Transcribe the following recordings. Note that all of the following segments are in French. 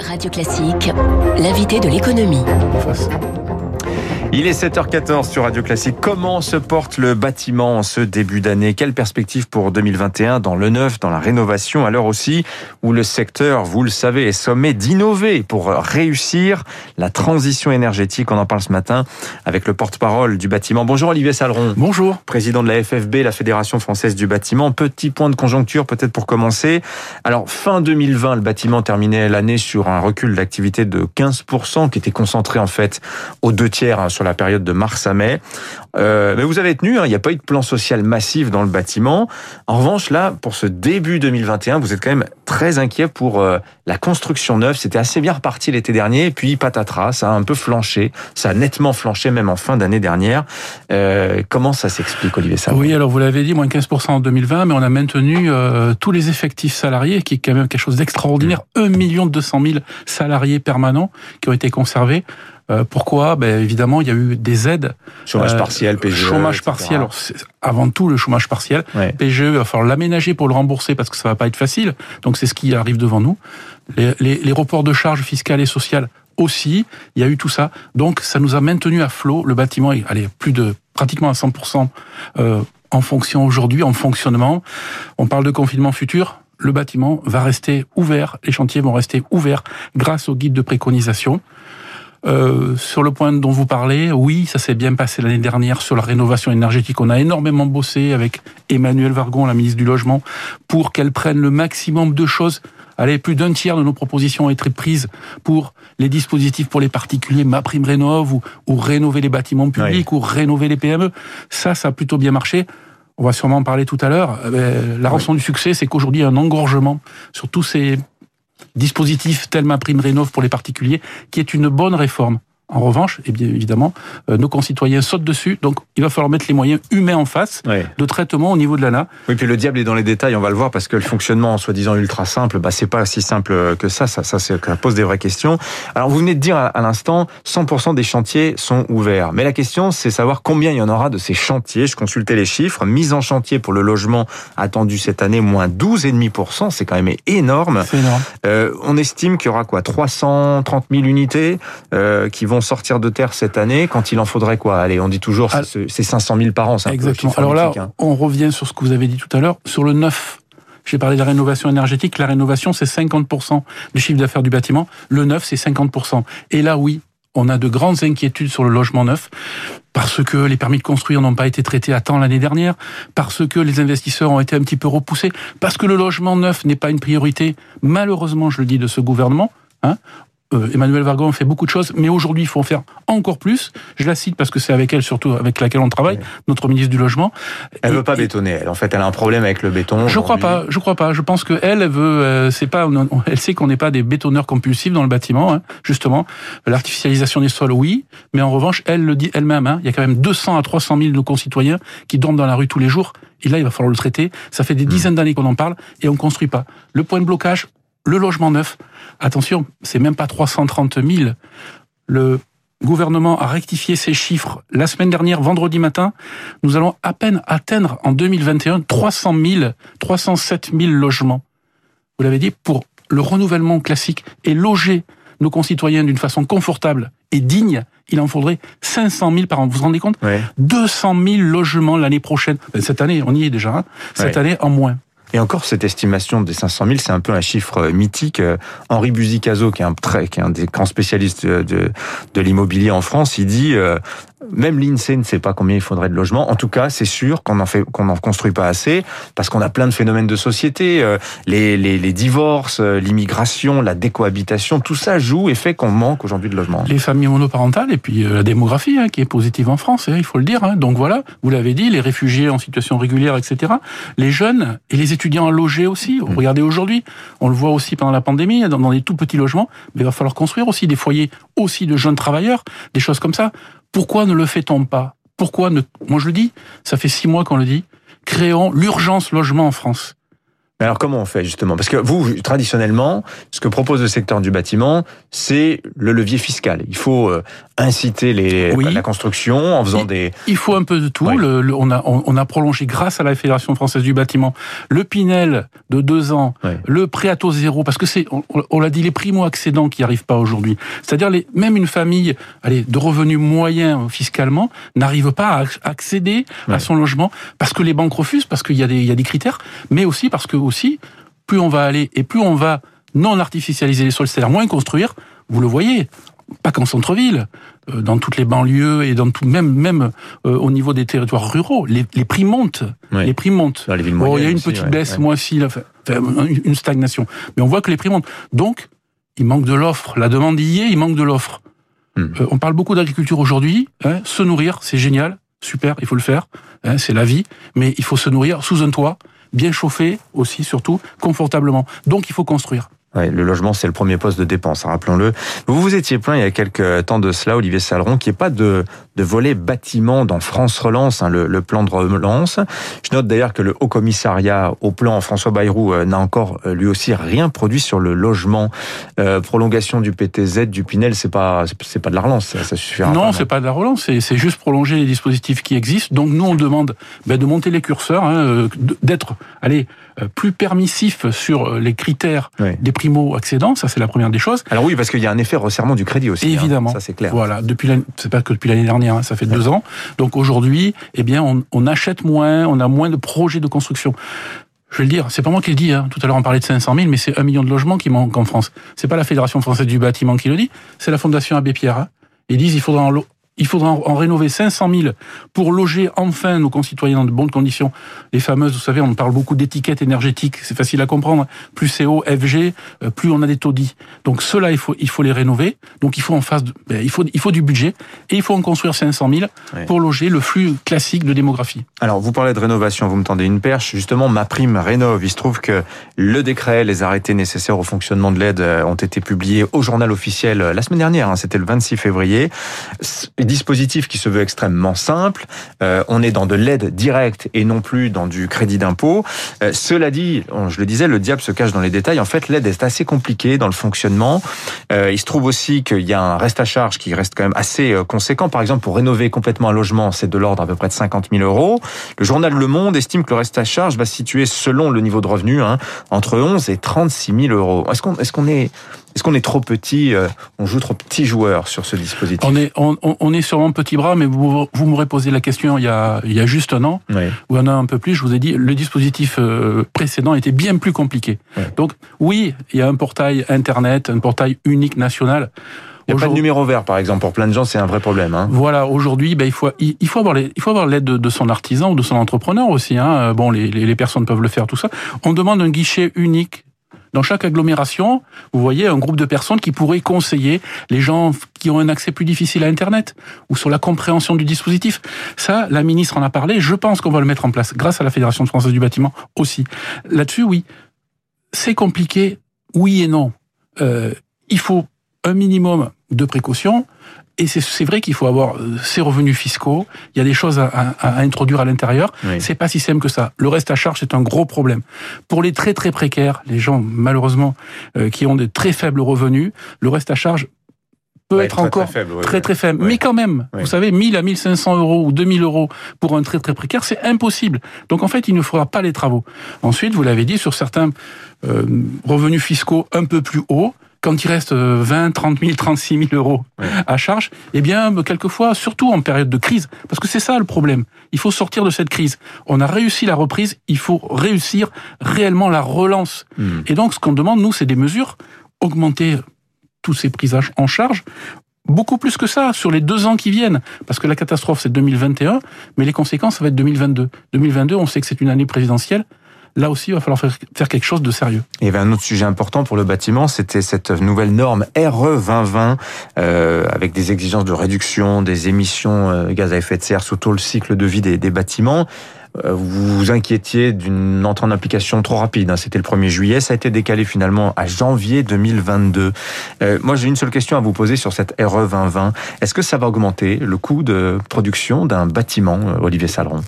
Radio Classique, l'invité de l'économie. Il est 7h14 sur Radio Classique. Comment se porte le bâtiment en ce début d'année? Quelle perspective pour 2021 dans le neuf, dans la rénovation, à l'heure aussi où le secteur, vous le savez, est sommé d'innover pour réussir la transition énergétique On en parle ce matin avec le porte-parole du bâtiment. Bonjour Olivier Saleron. Bonjour. Président de la FFB, la Fédération Française du Bâtiment. Petit point de conjoncture peut-être pour commencer. Alors fin 2020, le bâtiment terminait l'année sur un recul d'activité de 15% qui était concentré en fait aux deux tiers hein, sur la période de mars à mai. Euh, mais vous avez tenu, hein, il n'y a pas eu de plan social massif dans le bâtiment. En revanche, là, pour ce début 2021, vous êtes quand même très inquiet pour euh, la construction neuve. C'était assez bien reparti l'été dernier, puis patatras, ça a un peu flanché, ça a nettement flanché même en fin d'année dernière. Euh, comment ça s'explique, Olivier Savon Oui, alors vous l'avez dit, moins 15% en 2020, mais on a maintenu tous les effectifs salariés, qui est quand même quelque chose d'extraordinaire. 1 200 000 salariés permanents qui ont été conservés. Euh, pourquoi? Ben, Évidemment, il y a eu des aides. Chômage euh, partiel, PGE. Chômage partiel. avant tout, le chômage partiel. PGE, il va falloir l'aménager pour le rembourser parce que ça va pas être facile. Donc, c'est ce qui arrive devant nous. Les, les, les reports de charges fiscales et sociales aussi. Il y a eu tout ça. Donc, ça nous a maintenu à flot. Le bâtiment est allez, plus de pratiquement à 100% euh, en fonction aujourd'hui, en fonctionnement. On parle de confinement futur le bâtiment va rester ouvert, les chantiers vont rester ouverts grâce au guide de préconisation. Euh, sur le point dont vous parlez, oui, ça s'est bien passé l'année dernière sur la rénovation énergétique. On a énormément bossé avec Emmanuel Vargon, la ministre du Logement, pour qu'elle prenne le maximum de choses. Allez, plus d'un tiers de nos propositions ont été prises pour les dispositifs pour les particuliers, ma prime rénove, ou, ou rénover les bâtiments publics, ou rénover les PME. Ça, ça a plutôt bien marché. On va sûrement en parler tout à l'heure. Euh, la rançon du succès, c'est qu'aujourd'hui, il y a un engorgement sur tous ces dispositif tel ma prime rénov pour les particuliers, qui est une bonne réforme. En revanche, et eh bien évidemment, euh, nos concitoyens sautent dessus, donc il va falloir mettre les moyens humains en face de traitement au niveau de l'ANA. Oui, puis le diable est dans les détails, on va le voir, parce que le fonctionnement, en soi-disant ultra simple, bah, c'est pas si simple que ça, ça, ça, ça pose des vraies questions. Alors vous venez de dire à, l'instant, 100% des chantiers sont ouverts. Mais la question, c'est savoir combien il y en aura de ces chantiers. Je consultais les chiffres. Mise en chantier pour le logement attendu cette année, moins 12,5%, c'est quand même énorme. C'est énorme. Euh, on estime qu'il y aura quoi? 330 000 unités euh, qui vont sortir de terre cette année quand il en faudrait quoi? Allez, on dit toujours ah, c'est 500 000 par an. Exactement. Alors là, hein. on revient sur ce que vous avez dit tout à l'heure, sur le neuf. J'ai parlé de la rénovation énergétique. La rénovation, c'est 50% du chiffre d'affaires du bâtiment. Le neuf, c'est 50%. Et là, oui, on a de grandes inquiétudes sur le logement neuf parce que les permis de construire n'ont pas été traités à temps l'année dernière, parce que les investisseurs ont été un petit peu repoussés, parce que le logement neuf n'est pas une priorité, malheureusement, je le dis, de ce gouvernement. Hein euh, Emmanuel Vargon fait beaucoup de choses, mais aujourd'hui, il faut en faire encore plus. Je la cite parce que c'est avec elle, surtout avec laquelle on travaille, notre ministre du Logement. Elle veut pas bétonner, elle. En fait, elle a un problème avec le béton. Je crois pas, je crois pas. Je pense que elle, veut, euh, c'est pas, elle sait qu'on n'est pas des bétonneurs compulsifs dans le bâtiment, hein, justement. L'artificialisation des sols, oui, mais en revanche, elle le dit elle-même. Hein, il y a quand même 200 à 300 000 de nos concitoyens qui dorment dans la rue tous les jours. Et là, il va falloir le traiter. Ça fait des hmm. dizaines d'années qu'on en parle et on construit pas. Le point de blocage, le logement neuf, attention, c'est même pas 330 000. Le gouvernement a rectifié ses chiffres la semaine dernière, vendredi matin. Nous allons à peine atteindre en 2021 300 000, 307 000 logements. Vous l'avez dit, pour le renouvellement classique et loger nos concitoyens d'une façon confortable et digne, il en faudrait 500 000 par an. Vous vous rendez compte? 200 000 logements l'année prochaine. Euh, cette année, on y est déjà. Hein. Cette année, en moins. Et encore, cette estimation des 500 000, c'est un peu un chiffre euh, mythique. Euh, Henri Buzicazo, qui est un, très, qui est un des grands spécialistes de, de, l'immobilier en France, il dit euh, même l'INSEE ne sait pas combien il faudrait de logements. En tout cas, c'est sûr qu'on en fait, qu'on n'en construit pas assez parce qu'on a plein de phénomènes de société, euh, les, les, les divorces, euh, l'immigration, la décohabitation, tout ça joue et fait qu'on manque aujourd'hui de logements. Les familles monoparentales et puis euh, la démographie hein, qui est positive en France, hein, il faut le dire. Hein. Donc voilà, vous l'avez dit, les réfugiés en situation régulière, etc. Les jeunes et les étudiants logés aussi. Mmh. Regardez aujourd'hui, on le voit aussi pendant la pandémie, dans, dans des tout petits logements, mais il va falloir construire aussi des foyers aussi de jeunes travailleurs, des choses comme ça. Pourquoi ne le fait-on pas? Pourquoi ne... Moi je le dis, ça fait six mois qu'on le dit, créons l'urgence logement en France. Mais alors comment on fait justement? Parce que vous, traditionnellement, ce que propose le secteur du bâtiment, c'est le levier fiscal. Il faut euh, inciter les, la construction en faisant des... Il faut un peu de tout. Le, on, a, on, a prolongé grâce à la Fédération française du bâtiment le Pinel de deux ans, le prêt à taux zéro, parce que c'est, on, l'a dit, les primo-accédants qui arrivent pas aujourd'hui. C'est-à-dire les, même une famille allez, de revenus moyens fiscalement n'arrive pas à accéder à son logement parce que les banques refusent, parce qu'il y, a des, il y a des critères, mais aussi parce que aussi, plus on va aller et plus on va non artificialiser les sols, c'est-à-dire moins construire, vous le voyez, pas qu'en centre-ville, euh, dans toutes les banlieues et dans tout, même même euh, au niveau des territoires ruraux, les, les prix montent, les prix montent. il y a une petite baisse, moi aussi, une stagnation, mais on voit que les prix montent. Donc, il manque de l'offre. La demande y est, il manque de l'offre. Hmm. Euh, on parle beaucoup d'agriculture aujourd'hui. Hein, se nourrir, c'est génial, super, il faut le faire. Hein, c'est la vie, mais il faut se nourrir sous un toit, bien chauffé aussi, surtout confortablement. Donc, il faut construire le logement, c'est le premier poste de dépense, hein, rappelons-le. Vous vous étiez plaint il y a quelques temps de cela, Olivier Saleron, qu'il n'y ait pas de, de volet bâtiment dans France Relance, hein, le, plan de relance. Je note d'ailleurs que le Haut Commissariat au plan, François Bayrou, euh, n'a encore euh, lui aussi rien produit sur le logement. Euh, prolongation du PTZ, du Pinel, c'est pas c'est pas de la relance, ça, ça suffira. Non, c'est pas de la relance, c'est juste prolonger les dispositifs qui existent. Donc nous, on demande ben, de monter les curseurs, hein, d'être, allez, plus permissif sur les critères des primo-accédants, ça c'est la première des choses. Alors oui, parce qu'il y a un effet resserrement du crédit aussi. Hein. Évidemment. ça c'est clair. Voilà, depuis c'est pas que depuis l'année dernière, hein, ça fait deux ans. Donc aujourd'hui, eh bien, on, achète moins, on a moins de projets de construction. Je vais le dire, c'est pas moi qui le dis. Hein. Tout à l'heure, on parlait de 500 000, mais c'est un million de logements qui manquent en France. C'est pas la Fédération française du bâtiment qui le dit, c'est la Fondation Abbé Pierre. Hein. Ils disent il faudra en il faudra en rénover 500 000 pour loger enfin nos concitoyens dans de bonnes conditions. Les fameuses, vous savez, on parle beaucoup d'étiquettes énergétiques, c'est facile à comprendre. Plus c'est haut, FG, euh, plus on a des taudis. Donc cela, il faut, il faut les rénover. Donc il faut en face, ben, il faut, il faut du budget et il faut en construire 500 000 pour loger le flux classique de démographie. Alors vous parlez de rénovation, vous me tendez une perche. Justement, ma prime rénove. Il se trouve que le décret, les arrêtés nécessaires au fonctionnement de l'aide euh, ont été publiés au journal officiel euh, la semaine dernière. Hein, C'était le 26 février dispositif qui se veut extrêmement simple. Euh, on est dans de l'aide directe et non plus dans du crédit d'impôt. Euh, cela dit, je le disais, le diable se cache dans les détails. En fait, l'aide est assez compliquée dans le fonctionnement. Euh, il se trouve aussi qu'il y a un reste à charge qui reste quand même assez conséquent. Par exemple, pour rénover complètement un logement, c'est de l'ordre à peu près de 50 000 euros. Le journal Le Monde estime que le reste à charge va se situer, selon le niveau de revenu, hein, entre 11 et 36 000 euros. Est-ce qu'on est, est est-ce qu'on est trop petit On joue trop petit joueur sur ce dispositif? Est, est sûrement petit bras, mais vous, vous m'aurez posé la question il y a, il y a juste un an, ou un an un peu plus, je vous ai dit, le dispositif euh, précédent était bien plus compliqué. Donc oui, il y a un portail Internet, un portail unique national. Il n'y a pas de numéro vert, par exemple. Pour plein de gens, c'est un vrai problème. Hein. Voilà, aujourd'hui, ben, il faut il faut avoir il faut avoir l'aide de, son artisan ou de son entrepreneur aussi. Hein. Bon, les, les personnes peuvent le faire, tout ça. On demande un guichet unique dans chaque agglomération, vous voyez un groupe de personnes qui pourraient conseiller les gens qui ont un accès plus difficile à Internet ou sur la compréhension du dispositif. Ça, la ministre en a parlé. Je pense qu'on va le mettre en place grâce à la Fédération française du bâtiment aussi. Là-dessus, oui, c'est compliqué. Oui et non. Euh, il faut un minimum de précautions. Et c'est vrai qu'il faut avoir euh, ses revenus fiscaux. Il y a des choses à, introduire à l'intérieur. C'est pas si simple que ça. Le reste à charge, c'est un gros problème. Pour les très très précaires, les gens malheureusement euh, qui ont des très faibles revenus, le reste à charge peut être encore très très faible. Mais quand même, vous savez, 1000 à 1500 euros ou 2000 euros pour un très très précaire, c'est impossible. Donc en fait, il ne faudra pas les travaux. Ensuite, vous l'avez dit, sur certains euh, revenus fiscaux un peu plus hauts, quand il reste 20, 30 000, 36 000 euros à charge, eh bien, quelquefois, surtout en période de crise, parce que c'est ça le problème. Il faut sortir de cette crise. On a réussi la reprise, il faut réussir réellement la relance. Hmm. Et donc, ce qu'on demande, nous, c'est des mesures, augmenter tous ces prises en charge, beaucoup plus que ça sur les deux ans qui viennent, parce que la catastrophe c'est 2021, mais les conséquences ça va être 2022. 2022, on sait que c'est une année présidentielle là aussi, il va falloir faire, quelque chose de sérieux. y avait un autre sujet important pour le bâtiment, c'était cette nouvelle norme RE 2020, euh, avec des exigences de réduction des émissions euh, gaz à effet de serre sous tout le cycle de vie des bâtiments. Euh, vous vous inquiétiez d'une entrée en application trop rapide. Hein. C'était le 1er juillet, ça a été décalé finalement à janvier 2022. Euh, moi, j'ai une seule question à vous poser sur cette RE 2020. Est-ce que ça va augmenter le coût de production d'un bâtiment, euh, Olivier Saleron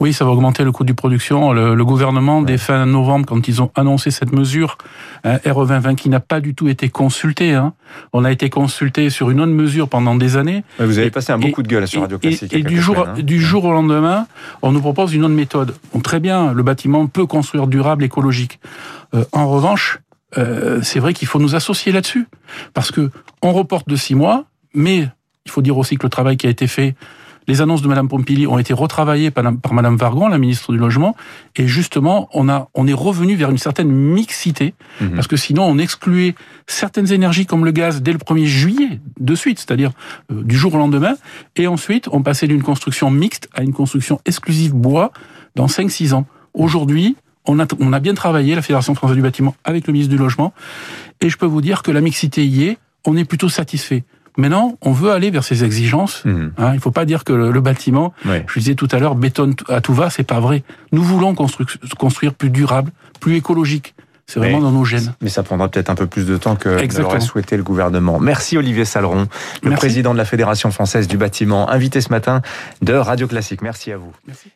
oui, ça va augmenter le coût du production. Le, gouvernement, dès fin novembre, quand ils ont annoncé cette mesure, hein, RE 2020 qui n'a pas du tout été consulté, hein. on a été consulté sur une autre mesure pendant des années. Vous avez passé un beau coup de gueule sur Radio Classique. Et, du, jour, hein. du jour au lendemain, on nous propose une autre méthode. très bien, le bâtiment peut construire durable, écologique. Euh, en revanche, euh, c'est vrai qu'il faut nous associer là-dessus. Parce que on reporte de six mois, mais il faut dire aussi que le travail qui a été fait les annonces de Madame Pompili ont été retravaillées par, Madame Vargon, la ministre du Logement, et justement, on a, on est revenu vers une certaine mixité, mhm. parce que sinon, on excluait certaines énergies comme le gaz dès le 1er juillet, de suite, c'est-à-dire euh, du jour au lendemain, et ensuite, on passait d'une construction mixte à une construction exclusive bois dans 5-6 ans. Aujourd'hui, on a, on a bien travaillé, la Fédération française du bâtiment, avec le ministre du Logement, et je peux vous dire que la mixité y est, on est plutôt satisfait. Maintenant, on veut aller vers ces exigences. Mhm. Hein, il ne faut pas dire que le, bâtiment, je disais tout à l'heure, bétonne à tout va, c'est pas vrai. Nous voulons construire plus durable, plus écologique. C'est vraiment dans nos gènes. Mais ça prendra peut-être un peu plus de temps que l'aurait souhaité le gouvernement. Merci Olivier Saleron, le président de la Fédération française du bâtiment, invité ce matin de Radio Classique. Merci à vous. Merci.